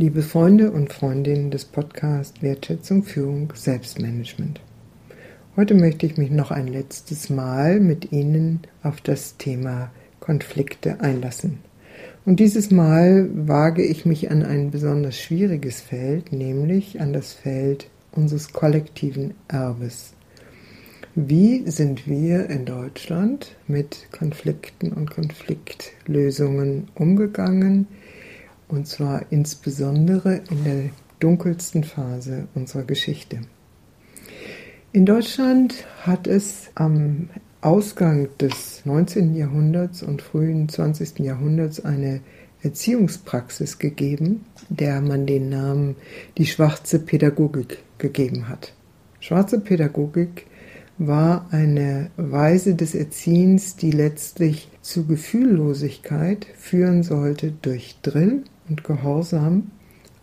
Liebe Freunde und Freundinnen des Podcasts Wertschätzung, Führung, Selbstmanagement. Heute möchte ich mich noch ein letztes Mal mit Ihnen auf das Thema Konflikte einlassen. Und dieses Mal wage ich mich an ein besonders schwieriges Feld, nämlich an das Feld unseres kollektiven Erbes. Wie sind wir in Deutschland mit Konflikten und Konfliktlösungen umgegangen? Und zwar insbesondere in der dunkelsten Phase unserer Geschichte. In Deutschland hat es am Ausgang des 19. Jahrhunderts und frühen 20. Jahrhunderts eine Erziehungspraxis gegeben, der man den Namen die schwarze Pädagogik gegeben hat. Schwarze Pädagogik war eine Weise des Erziehens, die letztlich zu Gefühllosigkeit führen sollte durch Drill und Gehorsam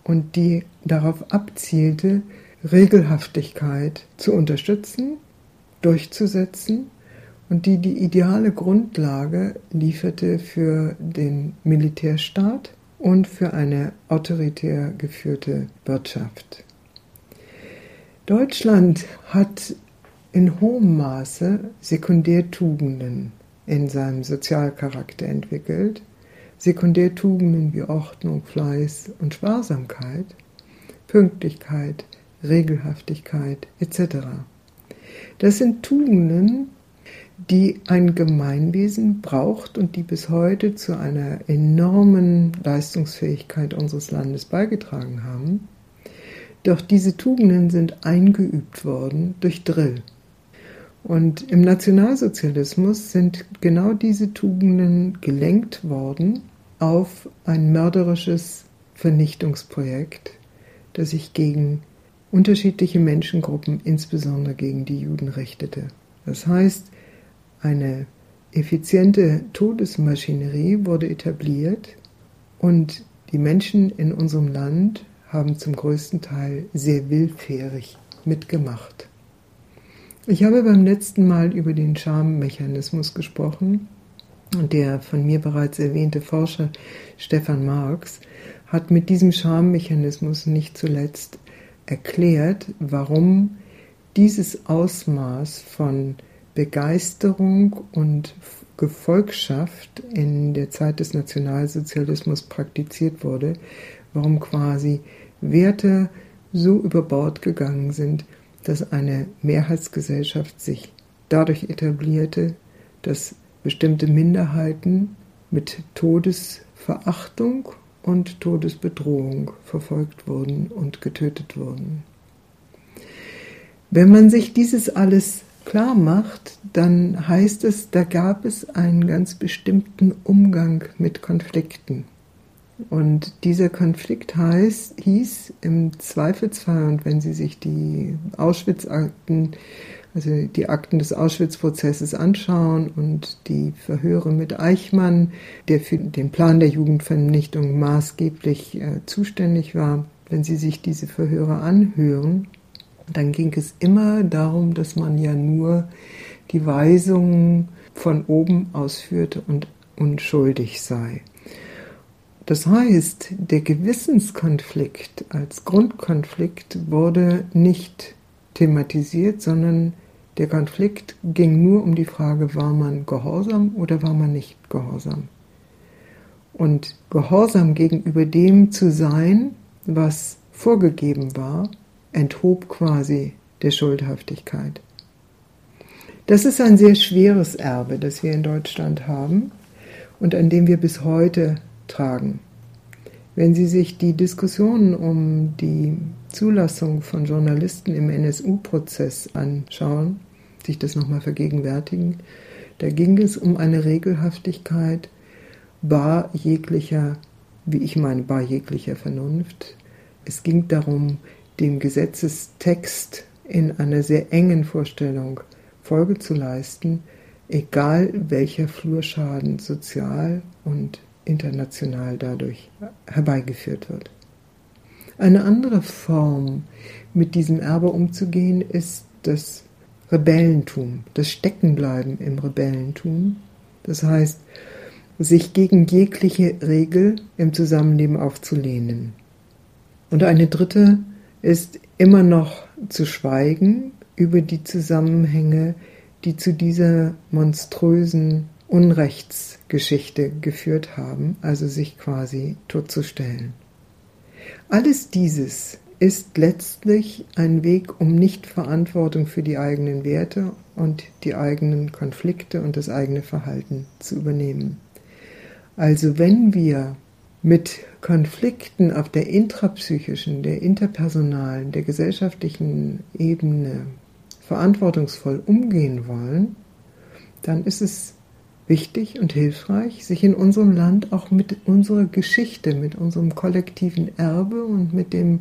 und die darauf abzielte, Regelhaftigkeit zu unterstützen, durchzusetzen und die die ideale Grundlage lieferte für den Militärstaat und für eine autoritär geführte Wirtschaft. Deutschland hat in hohem Maße Sekundärtugenden in seinem Sozialcharakter entwickelt, Sekundärtugenden wie Ordnung, Fleiß und Sparsamkeit, Pünktlichkeit, Regelhaftigkeit etc. Das sind Tugenden, die ein Gemeinwesen braucht und die bis heute zu einer enormen Leistungsfähigkeit unseres Landes beigetragen haben. Doch diese Tugenden sind eingeübt worden durch Drill. Und im Nationalsozialismus sind genau diese Tugenden gelenkt worden auf ein mörderisches Vernichtungsprojekt, das sich gegen unterschiedliche Menschengruppen, insbesondere gegen die Juden, richtete. Das heißt, eine effiziente Todesmaschinerie wurde etabliert und die Menschen in unserem Land haben zum größten Teil sehr willfährig mitgemacht. Ich habe beim letzten Mal über den Schammechanismus gesprochen. Und der von mir bereits erwähnte Forscher Stefan Marx hat mit diesem Schammechanismus nicht zuletzt erklärt, warum dieses Ausmaß von Begeisterung und Gefolgschaft in der Zeit des Nationalsozialismus praktiziert wurde, warum quasi Werte so über Bord gegangen sind, dass eine Mehrheitsgesellschaft sich dadurch etablierte, dass bestimmte Minderheiten mit Todesverachtung und Todesbedrohung verfolgt wurden und getötet wurden. Wenn man sich dieses alles klar macht, dann heißt es, da gab es einen ganz bestimmten Umgang mit Konflikten. Und dieser Konflikt heißt, hieß im Zweifelsfall, und wenn Sie sich die Auschwitz-Akten, also die Akten des Auschwitz-Prozesses anschauen und die Verhöre mit Eichmann, der für den Plan der Jugendvernichtung maßgeblich äh, zuständig war, wenn Sie sich diese Verhöre anhören, dann ging es immer darum, dass man ja nur die Weisungen von oben ausführte und unschuldig sei. Das heißt, der Gewissenskonflikt als Grundkonflikt wurde nicht thematisiert, sondern der Konflikt ging nur um die Frage, war man gehorsam oder war man nicht gehorsam. Und gehorsam gegenüber dem zu sein, was vorgegeben war, enthob quasi der Schuldhaftigkeit. Das ist ein sehr schweres Erbe, das wir in Deutschland haben und an dem wir bis heute tragen. Wenn Sie sich die Diskussionen um die Zulassung von Journalisten im NSU-Prozess anschauen, sich das nochmal vergegenwärtigen, da ging es um eine Regelhaftigkeit bar jeglicher, wie ich meine, bar jeglicher Vernunft. Es ging darum, dem Gesetzestext in einer sehr engen Vorstellung Folge zu leisten, egal welcher Flurschaden sozial und international dadurch herbeigeführt wird. Eine andere Form, mit diesem Erbe umzugehen, ist das Rebellentum, das Steckenbleiben im Rebellentum. Das heißt, sich gegen jegliche Regel im Zusammenleben aufzulehnen. Und eine dritte ist immer noch zu schweigen über die Zusammenhänge, die zu dieser monströsen Unrechtsgeschichte geführt haben, also sich quasi totzustellen. Alles dieses ist letztlich ein Weg, um nicht Verantwortung für die eigenen Werte und die eigenen Konflikte und das eigene Verhalten zu übernehmen. Also wenn wir mit Konflikten auf der intrapsychischen, der interpersonalen, der gesellschaftlichen Ebene verantwortungsvoll umgehen wollen, dann ist es wichtig und hilfreich, sich in unserem Land auch mit unserer Geschichte, mit unserem kollektiven Erbe und mit dem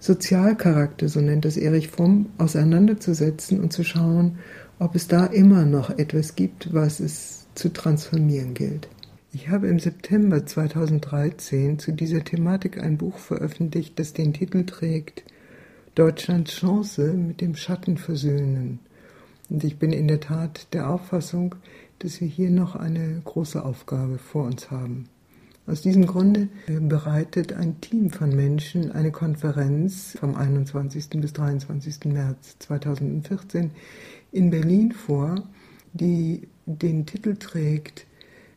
Sozialcharakter, so nennt es Erich Fromm, auseinanderzusetzen und zu schauen, ob es da immer noch etwas gibt, was es zu transformieren gilt. Ich habe im September 2013 zu dieser Thematik ein Buch veröffentlicht, das den Titel trägt Deutschlands Chance mit dem Schatten versöhnen. Und ich bin in der Tat der Auffassung, dass wir hier noch eine große Aufgabe vor uns haben. Aus diesem Grunde bereitet ein Team von Menschen eine Konferenz vom 21. bis 23. März 2014 in Berlin vor, die den Titel trägt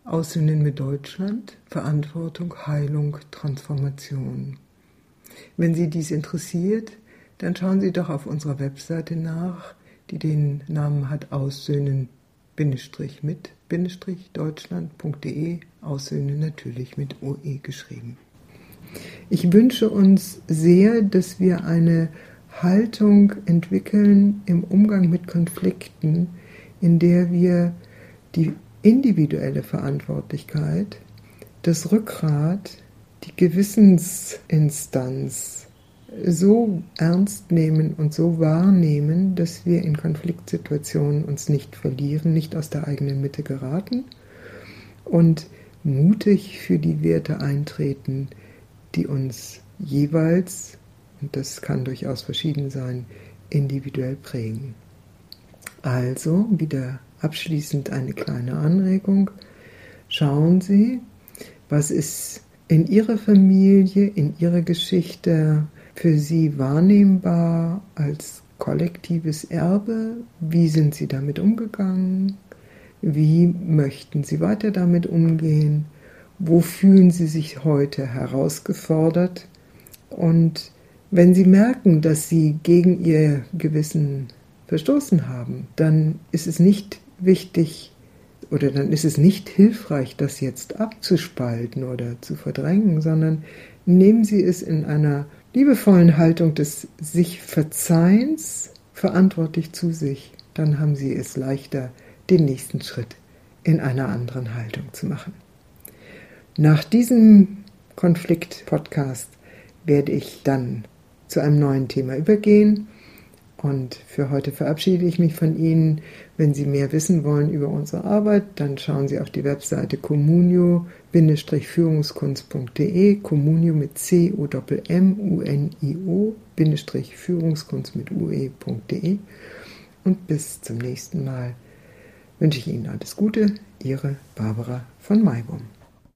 Aussöhnen mit Deutschland, Verantwortung, Heilung, Transformation. Wenn Sie dies interessiert, dann schauen Sie doch auf unserer Webseite nach, die den Namen hat Aussöhnen mit deutschland.de Aussöhne natürlich mit OE geschrieben. Ich wünsche uns sehr, dass wir eine Haltung entwickeln im Umgang mit Konflikten, in der wir die individuelle Verantwortlichkeit, das Rückgrat, die Gewissensinstanz so ernst nehmen und so wahrnehmen, dass wir in Konfliktsituationen uns nicht verlieren, nicht aus der eigenen Mitte geraten und mutig für die Werte eintreten, die uns jeweils, und das kann durchaus verschieden sein, individuell prägen. Also wieder abschließend eine kleine Anregung. Schauen Sie, was ist in Ihrer Familie, in Ihrer Geschichte für Sie wahrnehmbar als kollektives Erbe? Wie sind Sie damit umgegangen? Wie möchten Sie weiter damit umgehen? Wo fühlen Sie sich heute herausgefordert? Und wenn Sie merken, dass Sie gegen Ihr Gewissen verstoßen haben, dann ist es nicht wichtig oder dann ist es nicht hilfreich, das jetzt abzuspalten oder zu verdrängen, sondern nehmen Sie es in einer liebevollen Haltung des sich Verzeihens verantwortlich zu sich. Dann haben Sie es leichter, den nächsten Schritt in einer anderen Haltung zu machen. Nach diesem Konflikt-Podcast werde ich dann zu einem neuen Thema übergehen. Und für heute verabschiede ich mich von Ihnen. Wenn Sie mehr wissen wollen über unsere Arbeit, dann schauen Sie auf die Webseite communio-führungskunst.de, communio mit c o m u n i o Führungskunst mit ue.de. Und bis zum nächsten Mal wünsche ich Ihnen alles Gute, Ihre Barbara von Maibum.